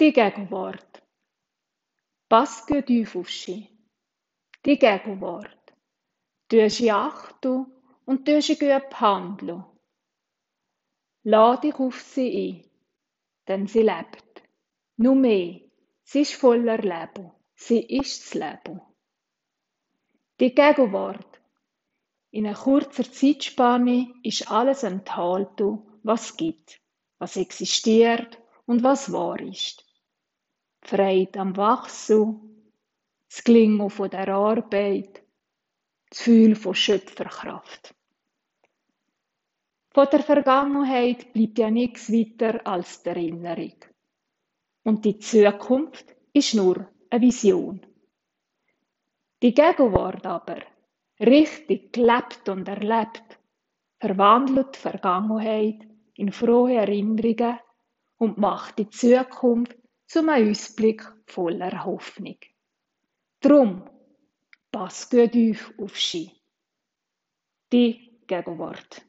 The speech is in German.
Die Gegenwart. Sie. Die Gegenwart. Sie achten und sie gut behandeln. Lade dich auf sie ein, denn sie lebt. Nur mehr, sie ist voller Leben. Sie ist das Leben. Die Gegenwart. In einer kurzen Zeitspanne ist alles enthalten, was gibt, was existiert und was wahr ist. Freude am Wachsen, das Gelingen von der Arbeit, das Gefühl von Schöpferkraft. Von der Vergangenheit bleibt ja nichts weiter als die Erinnerung. Und die Zukunft ist nur eine Vision. Die Gegenwart aber, richtig gelebt und erlebt, verwandelt die Vergangenheit in frohe Erinnerungen und macht die Zukunft zum Ausblick voller Hoffnung. Drum, pass gut auf auf sie. Die Gegenwart.